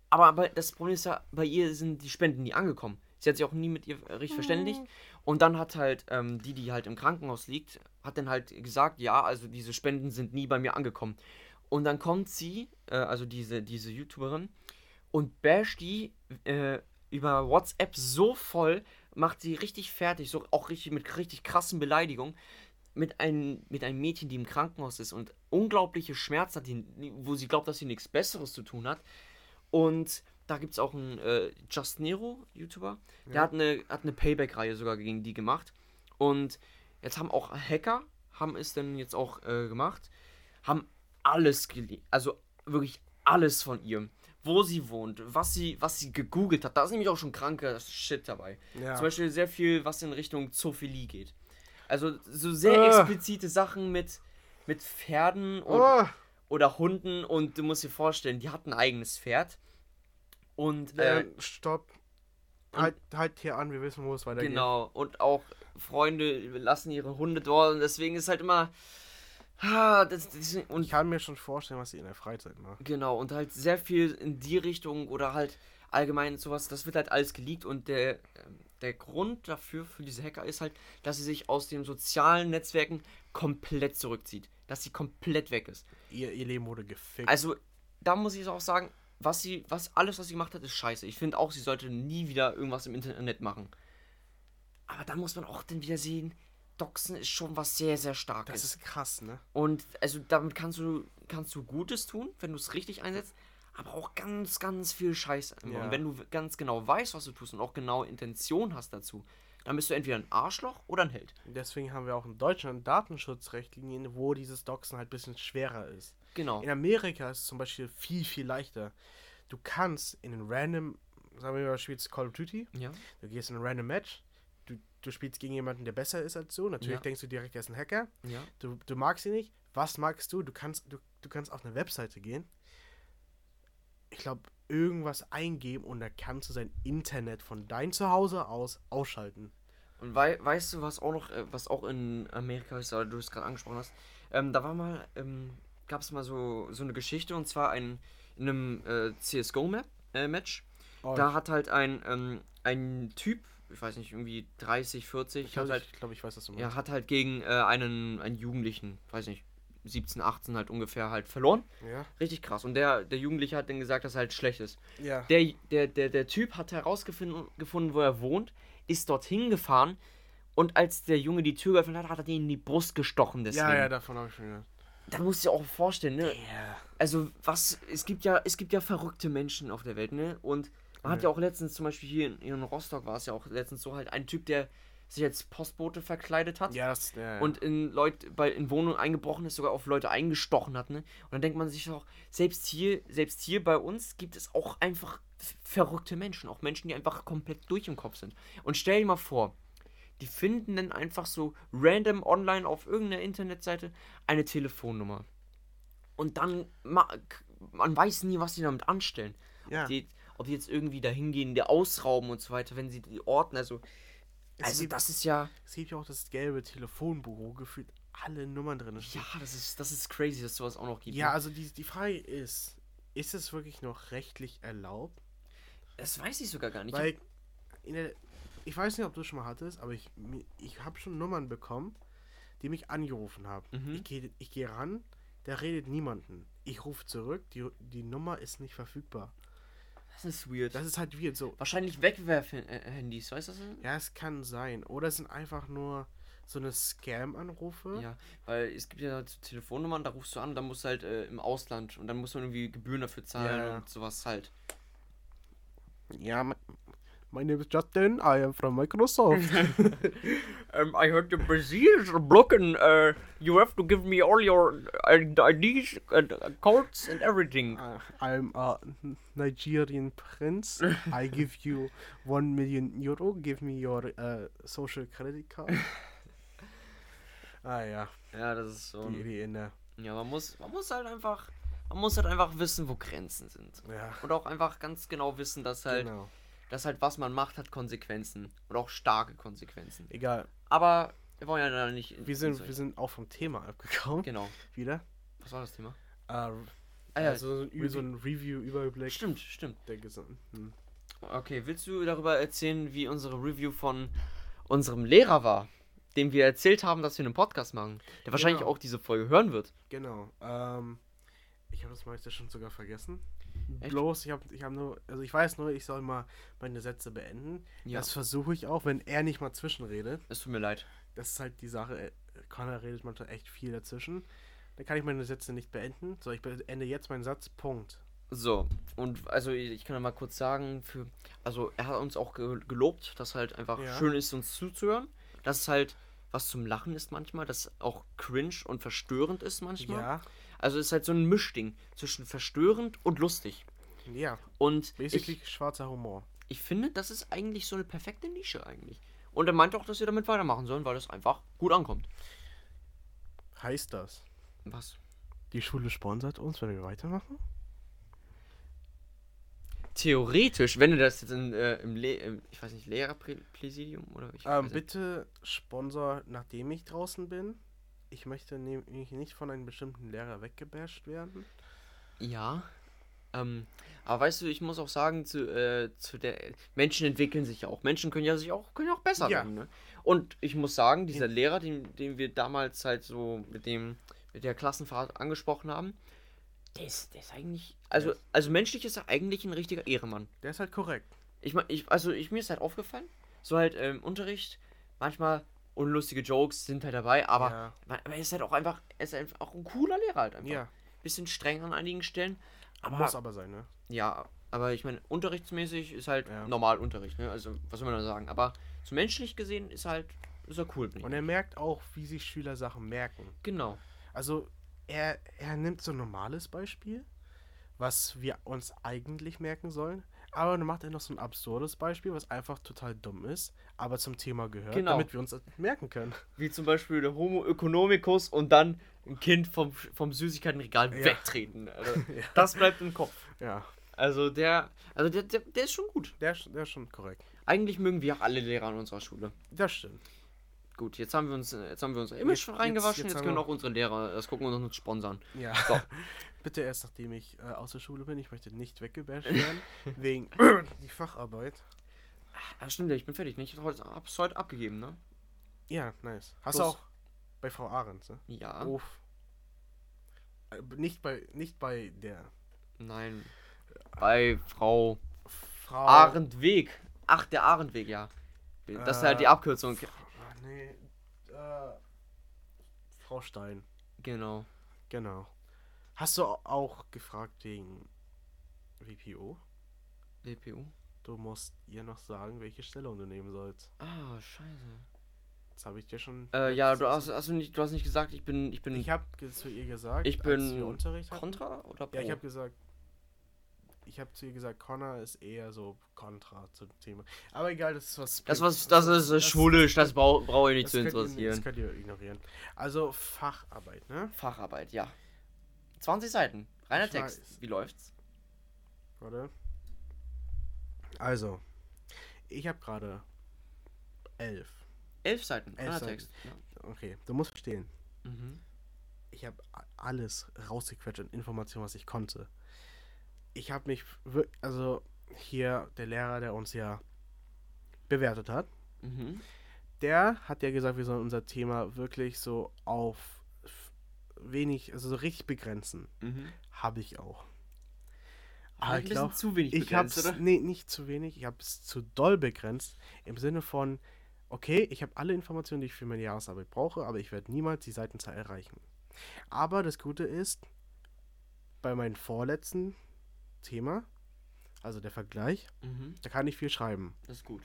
Speaker 1: Aber, aber das Problem ist ja, bei ihr sind die Spenden nie angekommen. Sie hat sich auch nie mit ihr äh, richtig verständigt. Und dann hat halt ähm, die, die halt im Krankenhaus liegt, hat dann halt gesagt, ja, also diese Spenden sind nie bei mir angekommen. Und dann kommt sie, äh, also diese, diese YouTuberin, und basht die äh, über WhatsApp so voll, macht sie richtig fertig, so auch richtig mit richtig krassen Beleidigungen. Mit einem, mit einem Mädchen, die im Krankenhaus ist und unglaubliche Schmerzen hat, die, wo sie glaubt, dass sie nichts Besseres zu tun hat. Und da gibt es auch einen äh, Just Nero, YouTuber. Der
Speaker 2: Ja.
Speaker 1: hat eine, hat eine Payback-Reihe sogar gegen die gemacht. Und jetzt haben auch Hacker, haben es dann jetzt auch äh, gemacht, haben alles geleakt. Also wirklich alles von ihr. Wo sie wohnt, was sie, was sie gegoogelt hat. Da ist nämlich auch schon kranker Shit dabei.
Speaker 2: Ja.
Speaker 1: Zum Beispiel sehr viel, was in Richtung Zoophilie geht. Also so sehr
Speaker 2: Ah.
Speaker 1: explizite Sachen mit, mit Pferden und,
Speaker 2: Oh,
Speaker 1: oder Hunden und du musst dir vorstellen, die hat ein eigenes Pferd. Und äh,
Speaker 2: äh, stopp. Halt, halt hier an, wir wissen, wo es weitergeht.
Speaker 1: genau, und auch Freunde lassen ihre Hunde dort und deswegen ist halt immer. Ah, das, das, und
Speaker 2: Ich kann mir schon vorstellen, was sie in der Freizeit macht.
Speaker 1: Genau, und halt sehr viel in die Richtung oder halt allgemein sowas, das wird halt alles geleakt und der, der Grund dafür, für diese Hacker ist halt, dass sie sich aus den sozialen Netzwerken komplett zurückzieht. Dass sie komplett weg ist.
Speaker 2: Ihr, ihr Leben wurde gefickt.
Speaker 1: Also, da muss ich auch sagen, was sie, was alles, was sie gemacht hat, ist scheiße. Ich finde auch, sie sollte nie wieder irgendwas im Internet machen. Aber da muss man auch dann wieder sehen, Doxen ist schon was sehr, sehr starkes.
Speaker 2: das ist krass, ne?
Speaker 1: Und also damit kannst du, kannst du Gutes tun, wenn du es richtig einsetzt, aber auch ganz, ganz viel Scheiße.
Speaker 2: Ja.
Speaker 1: Und wenn du ganz genau weißt, was du tust und auch genau Intention hast dazu, dann bist du entweder ein Arschloch oder ein Held.
Speaker 2: Deswegen haben wir auch in Deutschland Datenschutzrichtlinien, wo dieses Doxen halt ein bisschen schwerer ist.
Speaker 1: Genau.
Speaker 2: In Amerika ist es zum Beispiel viel, viel leichter. Du kannst in einen random, sagen wir mal, du spielst Call of Duty,
Speaker 1: Ja.
Speaker 2: du gehst in ein random Match, du, du spielst gegen jemanden, der besser ist als du. Natürlich
Speaker 1: Ja.
Speaker 2: denkst du direkt, er ist ein Hacker.
Speaker 1: Ja.
Speaker 2: Du, du magst ihn nicht. Was magst du? Du kannst, du, du kannst auf eine Webseite gehen. Ich glaube, irgendwas eingeben und da kannst du sein Internet von dein Zuhause aus ausschalten.
Speaker 1: Und wei weißt du, was auch noch, äh, was auch in Amerika ist, weil du es gerade angesprochen hast, ähm, da war mal, ähm, gab es mal so, so eine Geschichte und zwar ein, in einem äh, CSGO-Map, äh, Match.
Speaker 2: Oh,
Speaker 1: Da hat halt ein, ähm, ein Typ, ich weiß nicht, irgendwie 30, 40,
Speaker 2: ich glaube,
Speaker 1: hat halt
Speaker 2: ich, glaub, ich weiß, was du meinst.
Speaker 1: Ja, hat halt gegen äh, einen, einen Jugendlichen, weiß nicht, 17, 18 halt ungefähr halt verloren.
Speaker 2: Ja.
Speaker 1: Richtig krass. Und der, der Jugendliche hat dann gesagt, dass er halt schlecht ist.
Speaker 2: Ja.
Speaker 1: Der, der, der, der Typ hat herausgefunden, gefunden, wo er wohnt, ist dorthin gefahren und als der Junge die Tür geöffnet hat, hat er den in die Brust gestochen. Deswegen.
Speaker 2: ja, ja, davon habe ich schon gehört.
Speaker 1: Da musst du dir auch vorstellen, ne?
Speaker 2: Ja.
Speaker 1: Also, was, es gibt ja, es gibt ja verrückte Menschen auf der Welt, ne? Und man hat ja auch letztens, zum Beispiel hier in, in Rostock war es ja auch letztens so halt ein Typ, der sich als Postbote verkleidet hat
Speaker 2: Ja, das, ja, ja.
Speaker 1: und in Leute bei in Wohnungen eingebrochen ist, sogar auf Leute eingestochen hat, ne? Und dann denkt man sich auch, selbst hier, selbst hier bei uns gibt es auch einfach verrückte Menschen, auch Menschen, die einfach komplett durch im Kopf sind. Und stell dir mal vor, die finden dann einfach so random online auf irgendeiner Internetseite eine Telefonnummer. Und dann ma man weiß nie, was sie damit anstellen.
Speaker 2: Ja.
Speaker 1: Ob, die, ob die jetzt irgendwie dahin gehen, die ausrauben und so weiter, wenn sie die orten, also
Speaker 2: Es
Speaker 1: also
Speaker 2: gibt-
Speaker 1: das ist ja
Speaker 2: Es gibt ja auch das gelbe Telefonbuch, wo gefühlt alle Nummern drin.
Speaker 1: Ja, das ist, das ist crazy, dass sowas auch noch gibt.
Speaker 2: Ja,
Speaker 1: ne?
Speaker 2: also die, die Frage ist, ist es wirklich noch rechtlich erlaubt?
Speaker 1: das weiß ich sogar gar nicht.
Speaker 2: Weil in der, ich weiß nicht, ob du es schon mal hattest, aber ich, ich habe schon Nummern bekommen, die mich angerufen haben.
Speaker 1: Mhm.
Speaker 2: Ich gehe ich geh ran, da redet niemanden. Ich rufe zurück, die, die Nummer ist nicht verfügbar.
Speaker 1: Das ist weird.
Speaker 2: Das ist halt weird so.
Speaker 1: Wahrscheinlich Wegwerf-Handys, weißt du das?
Speaker 2: Ja, es kann sein. Oder es sind einfach nur so eine Scam-Anrufe.
Speaker 1: Ja, weil es gibt ja so Telefonnummern, da rufst du an, dann musst du halt äh, im Ausland und dann muss man irgendwie Gebühren dafür zahlen
Speaker 2: Ja.
Speaker 1: und sowas halt.
Speaker 2: Ja, my, name is Justin, I am from Microsoft.
Speaker 1: Um, I heard the Brazil is blocking. Uh, you have to give me all your IDs and codes and everything.
Speaker 2: Uh, I'm a Nigerian prince. I give you one million euro. Give me your uh, social credit card. ah ja,
Speaker 1: Ja, das ist so.
Speaker 2: die in der.
Speaker 1: Ja, man muss, man muss halt einfach, man muss halt einfach wissen, wo Grenzen sind.
Speaker 2: Ja,
Speaker 1: Und auch einfach ganz genau wissen, dass halt,
Speaker 2: genau.
Speaker 1: Dass halt was man macht, hat Konsequenzen. Und auch starke Konsequenzen.
Speaker 2: Egal.
Speaker 1: Aber wir wollen ja da nicht. in-
Speaker 2: Wir sind,
Speaker 1: in-
Speaker 2: wir sind auch vom Thema abgekommen.
Speaker 1: Genau.
Speaker 2: Wieder.
Speaker 1: Was war das Thema?
Speaker 2: Äh,
Speaker 1: Ah
Speaker 2: also so, ein- so ein Review-Überblick
Speaker 1: Stimmt, stimmt.
Speaker 2: der gesamten.
Speaker 1: Okay, willst du darüber erzählen, wie unsere Review von unserem Lehrer war? Dem wir erzählt haben, dass wir einen Podcast machen. Der wahrscheinlich
Speaker 2: Genau.
Speaker 1: auch diese Folge hören wird.
Speaker 2: Genau. Ähm, ich habe das meiste schon sogar vergessen.
Speaker 1: Echt?
Speaker 2: Bloß, ich habe ich hab nur, also ich weiß nur, ich soll mal meine Sätze beenden.
Speaker 1: Ja.
Speaker 2: Das versuche ich auch, wenn er nicht mal zwischenredet.
Speaker 1: Es tut mir leid.
Speaker 2: Das ist halt die Sache. äh, Connor redet manchmal echt viel dazwischen. Dann kann ich meine Sätze nicht beenden. So, ich beende jetzt meinen Satz. Punkt.
Speaker 1: So, und also ich kann ja mal kurz sagen, für, also er hat uns auch ge gelobt, dass halt einfach
Speaker 2: Ja.
Speaker 1: schön ist, uns zuzuhören. Dass es halt was zum Lachen ist manchmal, dass auch cringe und verstörend ist manchmal.
Speaker 2: Ja,
Speaker 1: Also es ist halt so ein Mischding zwischen verstörend und lustig.
Speaker 2: ja.
Speaker 1: Und
Speaker 2: Basically
Speaker 1: ich,
Speaker 2: schwarzer Humor.
Speaker 1: ich finde, das ist eigentlich so eine perfekte Nische eigentlich. Und er meinte auch, dass wir damit weitermachen sollen, weil das einfach gut ankommt.
Speaker 2: Heißt das,
Speaker 1: Was?
Speaker 2: die Schule sponsert uns, wenn wir weitermachen?
Speaker 1: Theoretisch, wenn du das jetzt in, äh, im, Le im, ich weiß nicht, Lehrerpräsidium oder ich weiß
Speaker 2: Ähm,
Speaker 1: nicht.
Speaker 2: bitte Sponsor, nachdem ich draußen bin. Ich möchte nämlich nicht von einem bestimmten Lehrer weggebasht werden.
Speaker 1: Ja. Ähm, aber weißt du, ich muss auch sagen, zu, äh, zu der Menschen entwickeln sich ja auch. Menschen können ja sich auch, können ja auch besser
Speaker 2: Ja.
Speaker 1: werden. Ne? Und ich muss sagen, dieser Lehrer, den, den wir damals halt so mit dem, mit der Klassenfahrt angesprochen haben, der ist, der ist eigentlich. Also, also menschlich ist er eigentlich ein richtiger Ehremann.
Speaker 2: Der ist halt korrekt.
Speaker 1: Ich meine, ich, also ich, mir ist halt aufgefallen, so halt im Unterricht, manchmal unlustige Jokes sind halt dabei, aber,
Speaker 2: Ja.
Speaker 1: man, er ist halt auch einfach, er ist einfach auch ein cooler Lehrer halt einfach.
Speaker 2: Ja,
Speaker 1: Bisschen streng an einigen Stellen. Aber,
Speaker 2: muss aber sein, ne?
Speaker 1: ja, aber ich meine, unterrichtsmäßig ist halt
Speaker 2: Ja.
Speaker 1: normal Unterricht, ne? Also, was soll man da sagen? Aber so menschlich gesehen ist halt, ist er cool.
Speaker 2: Und er merkt auch, wie sich Schüler Sachen merken.
Speaker 1: Genau.
Speaker 2: Also, er, er nimmt so ein normales Beispiel, was wir uns eigentlich merken sollen. Aber dann macht er noch so ein absurdes Beispiel, was einfach total dumm ist, aber zum Thema gehört,
Speaker 1: Genau.
Speaker 2: damit wir uns das merken können.
Speaker 1: Wie zum Beispiel der Homo economicus und dann ein Kind vom, vom Süßigkeitenregal
Speaker 2: Ja.
Speaker 1: wegtreten. Also,
Speaker 2: Ja.
Speaker 1: Das bleibt im Kopf.
Speaker 2: Ja,
Speaker 1: Also der, also der, der, der ist schon gut.
Speaker 2: der, ist- der ist schon korrekt.
Speaker 1: Eigentlich mögen wir auch alle Lehrer an unserer Schule.
Speaker 2: Das stimmt.
Speaker 1: Gut, jetzt haben wir uns, jetzt haben wir unser Image
Speaker 2: Jetzt-
Speaker 1: reingewaschen,
Speaker 2: jetzt-
Speaker 1: jetzt,
Speaker 2: jetzt
Speaker 1: können
Speaker 2: haben
Speaker 1: auch unsere Lehrer das gucken und uns sponsern.
Speaker 2: Ja.
Speaker 1: So.
Speaker 2: Bitte erst nachdem ich äh, aus der Schule bin. Ich möchte nicht weggebasht werden. wegen die Facharbeit.
Speaker 1: Ah, stimmt, ja, ich bin fertig, ne? Ich hab's heute, hab's heute abgegeben, ne?
Speaker 2: Ja, nice. Hast du auch bei Frau Ahrens, ne?
Speaker 1: Ja.
Speaker 2: Uff. Äh, Nicht bei, nicht bei der
Speaker 1: Nein. Bei Frau
Speaker 2: Frau.
Speaker 1: Ahrendweg. Ach, der Ahrendweg, ja. Das ist halt die
Speaker 2: Äh,
Speaker 1: Abkürzung.
Speaker 2: Nee. Äh, Frau Stein.
Speaker 1: Genau.
Speaker 2: Genau. Hast du au- auch gefragt wegen WPO?
Speaker 1: WPU.
Speaker 2: Du musst ihr noch sagen, welche Stellung du nehmen sollst.
Speaker 1: Ah, scheiße.
Speaker 2: Das habe ich dir schon.
Speaker 1: Äh, ja, du hast, hast du nicht, du hast nicht gesagt, ich bin, ich bin
Speaker 2: Ich habe zu ihr gesagt,
Speaker 1: Ich bin
Speaker 2: Unterricht hatten.
Speaker 1: Contra oder Pro?
Speaker 2: Ja, ich habe gesagt, ich habe zu ihr gesagt, Connor ist eher so Kontra zum Thema. Aber egal, das ist was.
Speaker 1: das was, das ist äh, schulisch, das brau- brauche ich nicht zu
Speaker 2: könnt ihr-
Speaker 1: interessieren.
Speaker 2: Das könnt ihr ignorieren. Also Facharbeit, ne?
Speaker 1: Facharbeit, ja. 20 Seiten. Reiner
Speaker 2: Ich
Speaker 1: Text.
Speaker 2: weiß.
Speaker 1: Wie läuft's?
Speaker 2: Warte. Also, ich habe gerade elf.
Speaker 1: Elf Seiten.
Speaker 2: Elf
Speaker 1: Reiner
Speaker 2: Seiten.
Speaker 1: Text. Ja.
Speaker 2: Okay, du musst verstehen.
Speaker 1: Mhm.
Speaker 2: Ich habe alles rausgequetscht an Informationen, was ich konnte. Ich habe mich, also hier der Lehrer, der uns ja bewertet hat,
Speaker 1: Mhm.
Speaker 2: der hat ja gesagt, wir sollen unser Thema wirklich so auf wenig, also so richtig begrenzen.
Speaker 1: Mhm.
Speaker 2: Habe ich auch.
Speaker 1: Aber
Speaker 2: ich
Speaker 1: bisschen
Speaker 2: glaube,
Speaker 1: zu wenig
Speaker 2: ich
Speaker 1: begrenzt,
Speaker 2: es,
Speaker 1: oder?
Speaker 2: nee, nicht zu wenig, ich habe es zu doll begrenzt. Im Sinne von, okay, ich habe alle Informationen, die ich für meine Jahresarbeit brauche, aber ich werde niemals die Seitenzahl erreichen. Aber das Gute ist, bei meinem vorletzten Thema, also der Vergleich,
Speaker 1: Mhm.
Speaker 2: da kann ich viel schreiben.
Speaker 1: Das ist gut.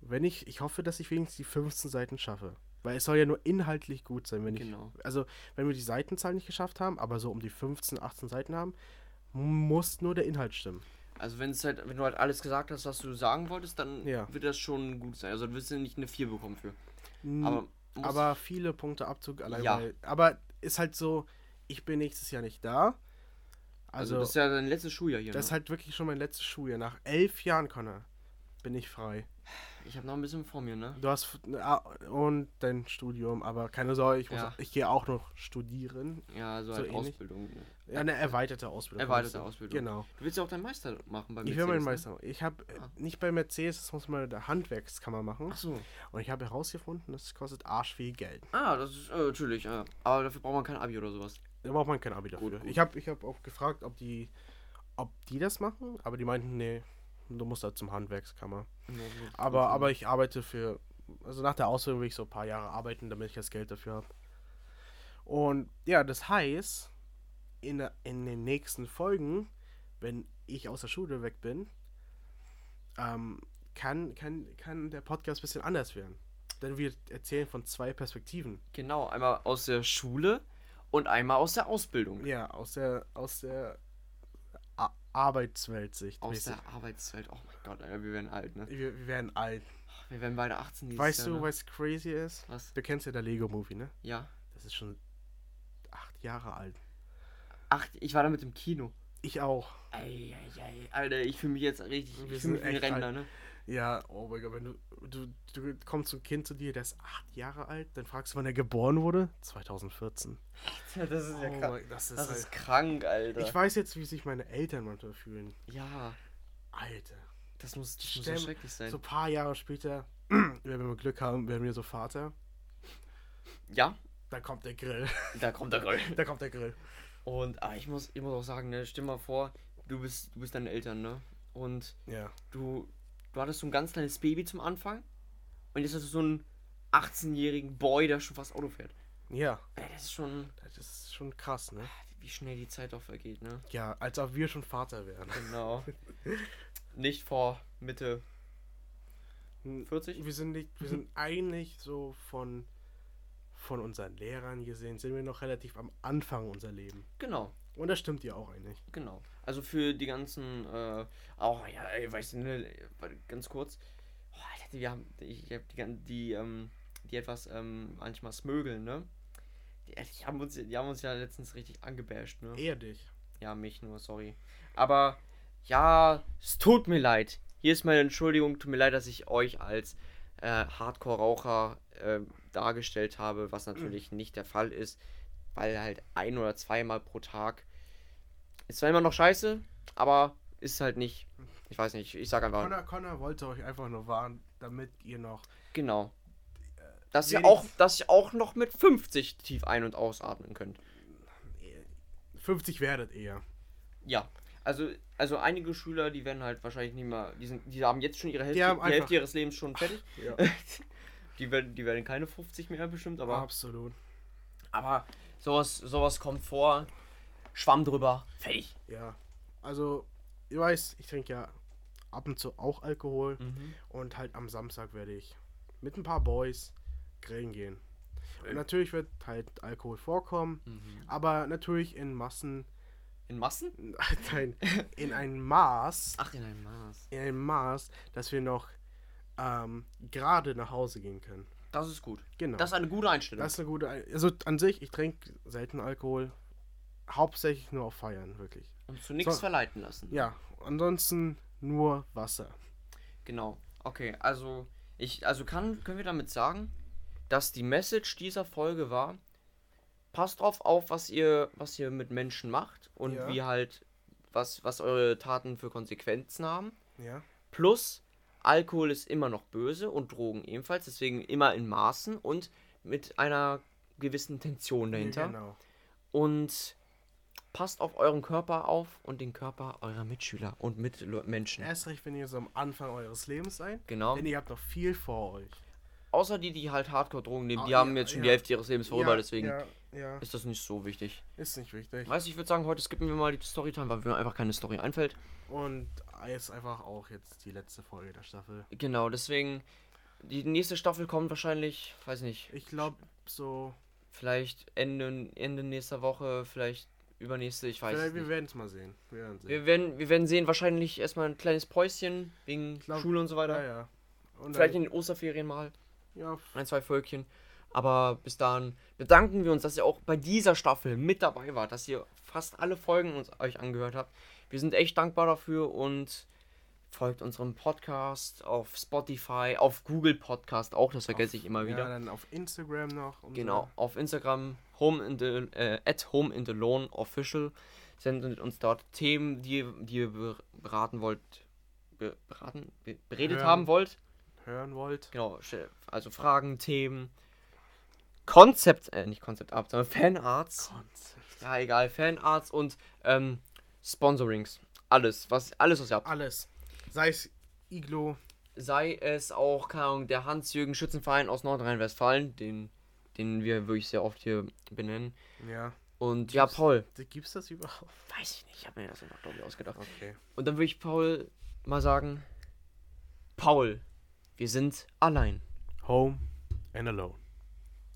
Speaker 2: Wenn ich, ich hoffe, dass ich wenigstens die 15 Seiten schaffe. Weil es soll ja nur inhaltlich gut sein, wenn
Speaker 1: Genau.
Speaker 2: ich. Also, wenn wir die Seitenzahl nicht geschafft haben, aber so um die 15, 18 Seiten haben, muss nur der Inhalt stimmen.
Speaker 1: Also wenn es halt, wenn du halt alles gesagt hast, was du sagen wolltest, dann
Speaker 2: Ja.
Speaker 1: wird das schon gut sein. Also dann wirst du nicht eine 4 bekommen für. Aber,
Speaker 2: aber viele Punkte Abzug allein.
Speaker 1: Ja.
Speaker 2: Weil, aber ist halt so, ich bin nächstes Jahr nicht da.
Speaker 1: Also,
Speaker 2: Also,
Speaker 1: das ist ja dein letztes Schuljahr hier.
Speaker 2: das ist
Speaker 1: ne?
Speaker 2: halt wirklich schon mein letztes Schuljahr. Nach elf Jahren, Connor, bin ich frei.
Speaker 1: Ich habe noch ein bisschen vor mir, ne?
Speaker 2: Du hast ah, und dein Studium, aber keine Sorge, ich, muss,
Speaker 1: Ja.
Speaker 2: ich gehe auch noch studieren.
Speaker 1: Ja, so,
Speaker 2: So
Speaker 1: halt
Speaker 2: ähnlich.
Speaker 1: Ausbildung. Ne?
Speaker 2: Ja, eine erweiterte Ausbildung.
Speaker 1: Erweiterte? Ausbildung.
Speaker 2: Genau.
Speaker 1: Du willst ja auch deinen Meister machen bei
Speaker 2: Ich will meinen
Speaker 1: Mercedes, ne?
Speaker 2: Meister. Ich habe
Speaker 1: Ah.
Speaker 2: nicht bei Mercedes, das muss man in der Handwerkskammer machen.
Speaker 1: Ach so.
Speaker 2: Und ich habe herausgefunden, das kostet arsch viel Geld.
Speaker 1: Ah, das ist äh, natürlich, ja. Aber dafür braucht man kein Abi oder sowas.
Speaker 2: Da braucht man kein Abi dafür.
Speaker 1: Gut, gut.
Speaker 2: Ich habe ich hab auch gefragt, ob die, ob die das machen, aber die meinten, nee, du musst da zum Handwerkskammer.
Speaker 1: Ja,
Speaker 2: Aber, aber ich arbeite für, also nach der Ausbildung will ich so ein paar Jahre arbeiten, damit ich das Geld dafür habe. Und ja, das heißt, in, in den nächsten Folgen, wenn ich aus der Schule weg bin, ähm, kann, kann, kann der Podcast ein bisschen anders werden. Denn wir erzählen von zwei Perspektiven.
Speaker 1: Genau, einmal aus der Schule und einmal aus der Ausbildung.
Speaker 2: Ja, aus der, aus der Arbeitsweltsicht.
Speaker 1: Aus
Speaker 2: mäßig.
Speaker 1: der Arbeitswelt. Oh mein Gott, Alter, wir werden alt, ne?
Speaker 2: wir, wir werden alt.
Speaker 1: Wir werden beide 18 dieses
Speaker 2: Weißt
Speaker 1: Jahr,
Speaker 2: du,
Speaker 1: ne?
Speaker 2: was crazy ist?
Speaker 1: Was?
Speaker 2: Du kennst ja der Lego-Movie, ne?
Speaker 1: Ja.
Speaker 2: Das ist schon acht Jahre alt.
Speaker 1: Ach, ich war da mit dem Kino.
Speaker 2: Ich auch.
Speaker 1: Ey, ey, ey, Alter, ich fühle mich jetzt richtig.
Speaker 2: Wir
Speaker 1: Ich fühle mich
Speaker 2: sind
Speaker 1: wie ein Rentner,
Speaker 2: alt.
Speaker 1: ne?
Speaker 2: Ja, oh mein Gott, wenn du, du, du kommst zum Kind zu dir, der ist acht Jahre alt, dann fragst du, wann er geboren wurde? 2014.
Speaker 1: Das ist
Speaker 2: oh mein, das ist
Speaker 1: Das
Speaker 2: halt,
Speaker 1: ist krank, Alter.
Speaker 2: ich weiß jetzt, wie sich meine Eltern manchmal fühlen.
Speaker 1: ja,
Speaker 2: Alter.
Speaker 1: das muss, das muss so schrecklich sein.
Speaker 2: So ein paar Jahre später, wenn wir Glück haben, werden wir so Vater.
Speaker 1: Ja,
Speaker 2: Da kommt der Grill.
Speaker 1: da kommt der Grill.
Speaker 2: da kommt der Grill.
Speaker 1: Und ah, ich, muss, ich muss auch sagen, ne, stell mal vor, du bist, du bist deine Eltern, ne? Und
Speaker 2: Ja.
Speaker 1: du, du hattest so ein ganz kleines Baby zum Anfang. Und jetzt hast du so einen 18-jährigen Boy, der schon fast Auto fährt.
Speaker 2: Ja,
Speaker 1: Ey, das ist schon,
Speaker 2: das ist schon krass, ne?
Speaker 1: wie schnell die Zeit doch vergeht, ne?
Speaker 2: Ja, als ob wir schon Vater wären.
Speaker 1: Genau. Nicht vor Mitte
Speaker 2: Hm,
Speaker 1: 40?
Speaker 2: Wir sind nicht, wir sind eigentlich so von, von unseren Lehrern gesehen, sind wir noch relativ am Anfang unser Leben.
Speaker 1: Genau,
Speaker 2: Und das stimmt ja auch eigentlich.
Speaker 1: genau. Also für die ganzen, äh, auch, ja, ey, weißt du, ne, ganz kurz. Oh, Alter, wir haben, ich hab die, die, ähm, die etwas, ähm, manchmal smögeln, ne? Die, die, haben uns, die haben uns ja letztens richtig angebasht, ne?
Speaker 2: Eher dich.
Speaker 1: Ja, mich nur, sorry. Aber, ja, es tut mir leid. Hier ist meine Entschuldigung, tut mir leid, dass ich euch als äh, Hardcore-Raucher äh, dargestellt habe, was natürlich nicht der Fall ist, weil halt ein oder zweimal pro Tag ist zwar immer noch scheiße, aber ist halt nicht, ich weiß nicht, ich sag einfach,
Speaker 2: Connor, Connor wollte euch einfach nur warnen, damit ihr noch.
Speaker 1: genau. Dass ihr, auch, dass ihr auch noch mit 50 tief ein- und ausatmen könnt.
Speaker 2: 50 werdet eher.
Speaker 1: Ja, also, also einige Schüler, die werden halt wahrscheinlich nicht mehr, die, sind, die haben jetzt schon ihre Hälfte, die
Speaker 2: einfach-
Speaker 1: Hälfte ihres Lebens schon fertig.
Speaker 2: Ja.
Speaker 1: die, werden, die werden keine 50 mehr bestimmt, aber,
Speaker 2: Absolut.
Speaker 1: aber sowas, sowas kommt vor. Schwamm drüber, fertig.
Speaker 2: Ja. Also, ihr weiß, ich trinke ja ab und zu auch Alkohol.
Speaker 1: Mhm.
Speaker 2: Und halt am Samstag werde ich mit ein paar Boys grillen gehen. Und natürlich wird halt Alkohol vorkommen,
Speaker 1: Mhm.
Speaker 2: aber natürlich in Massen,
Speaker 1: In Massen?
Speaker 2: nein, in einem Maß,
Speaker 1: Ach, in einem Maß.
Speaker 2: in einem Maß, dass wir noch ähm, gerade nach Hause gehen können.
Speaker 1: Das ist gut.
Speaker 2: Genau.
Speaker 1: Das ist eine gute Einstellung.
Speaker 2: Das ist eine gute, Ein- also an sich, ich trinke selten Alkohol, hauptsächlich nur auf Feiern, wirklich.
Speaker 1: Und zu nichts
Speaker 2: So.
Speaker 1: verleiten lassen.
Speaker 2: Ja, ansonsten nur Wasser.
Speaker 1: Genau. Okay, also ich, also kann, können wir damit sagen, dass die Message dieser Folge war, passt drauf auf, was ihr, was ihr mit Menschen macht und
Speaker 2: Ja.
Speaker 1: wie halt, was, was eure Taten für Konsequenzen haben.
Speaker 2: Ja,
Speaker 1: Plus, Alkohol ist immer noch böse und Drogen ebenfalls, deswegen immer in Maßen und mit einer gewissen Intention dahinter.
Speaker 2: genau.
Speaker 1: Und passt auf euren Körper auf und den Körper eurer Mitschüler und Mitmenschen.
Speaker 2: Erst recht, wenn ihr so am Anfang eures Lebens seid,
Speaker 1: Genau.
Speaker 2: denn ihr habt noch viel vor euch.
Speaker 1: Außer die, die halt Hardcore-Drogen nehmen,
Speaker 2: Ah,
Speaker 1: die haben
Speaker 2: ja,
Speaker 1: jetzt schon die
Speaker 2: ja.
Speaker 1: Hälfte ihres Lebens vorüber,
Speaker 2: ja,
Speaker 1: deswegen ist das nicht so wichtig.
Speaker 2: ist nicht wichtig.
Speaker 1: Weißt du, ich würde sagen, heute skippen wir mal die Storytime, weil mir einfach keine Story einfällt.
Speaker 2: Und ist einfach auch jetzt die letzte Folge der Staffel.
Speaker 1: Genau, deswegen, die nächste Staffel kommt wahrscheinlich, weiß nicht,
Speaker 2: Ich glaube, so.
Speaker 1: vielleicht Ende, Ende nächster Woche, vielleicht übernächste, ich weiß
Speaker 2: Vielleicht,
Speaker 1: es
Speaker 2: wir
Speaker 1: nicht.
Speaker 2: werden es mal sehen. Wir werden sehen.
Speaker 1: Wir werden, wir werden sehen, wahrscheinlich erstmal ein kleines Päuschen wegen
Speaker 2: glaub-
Speaker 1: Schule und so weiter.
Speaker 2: ja, ja. Und
Speaker 1: Vielleicht in den Osterferien mal.
Speaker 2: ja,
Speaker 1: ein, zwei Völkchen. Aber bis dahin bedanken wir uns, dass ihr auch bei dieser Staffel mit dabei wart, dass ihr fast alle Folgen uns euch angehört habt. Wir sind echt dankbar dafür und folgt unserem Podcast auf Spotify, auf Google Podcast auch, das vergesse ich immer
Speaker 2: ja,
Speaker 1: wieder.
Speaker 2: dann auf Instagram noch.
Speaker 1: Genau, auf Instagram home in the, äh, at home in the loan official sendet uns dort Themen, die, die ihr ber- beraten wollt, be- beraten, be- beredet
Speaker 2: Hören.
Speaker 1: haben wollt.
Speaker 2: Hören wollt.
Speaker 1: Genau, also Fragen, Themen, Konzept, äh, nicht Konzept-Art, sondern Fanarts. Ja, egal, Fanarts und ähm, Sponsorings. Alles, was, alles, was ihr habt.
Speaker 2: Alles. Sei es Iglo.
Speaker 1: Sei es auch, keine Ahnung, der Hans-Jürgen Schützenverein aus Nordrhein-Westfalen, den, den wir wirklich sehr oft hier benennen.
Speaker 2: Ja.
Speaker 1: Und ja,
Speaker 2: Gibt's-
Speaker 1: Paul.
Speaker 2: Gibt's das überhaupt?
Speaker 1: Weiß ich nicht, ich habe mir das einfach, glaube ich, ausgedacht.
Speaker 2: Okay.
Speaker 1: Und dann würde ich Paul mal sagen: Paul, wir sind allein.
Speaker 2: Home and alone.